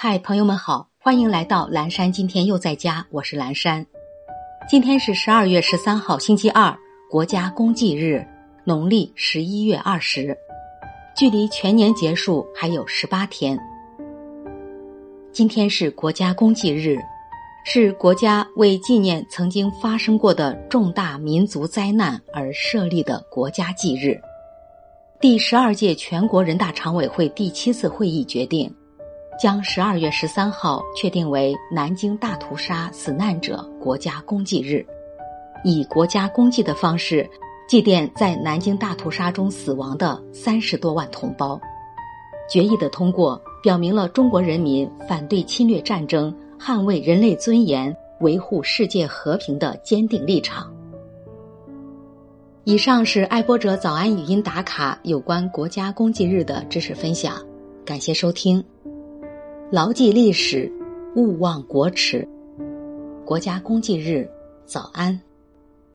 嗨，朋友们好，欢迎来到蓝山。今天又在家，我是蓝山。今天是十二月十三号，星期二，国家公祭日，农历十一月二十，距离全年结束还有十八天。今天是国家公祭日，是国家为纪念曾经发生过的重大民族灾难而设立的国家祭日。第十二届全国人大常委会第七次会议决定。将十二月十三号确定为南京大屠杀死难者国家公祭日，以国家公祭的方式祭奠在南京大屠杀中死亡的三十多万同胞。决议的通过，表明了中国人民反对侵略战争、捍卫人类尊严、维护世界和平的坚定立场。以上是爱播者早安语音打卡有关国家公祭日的知识分享，感谢收听。牢记历史，勿忘国耻。国家公祭日，早安。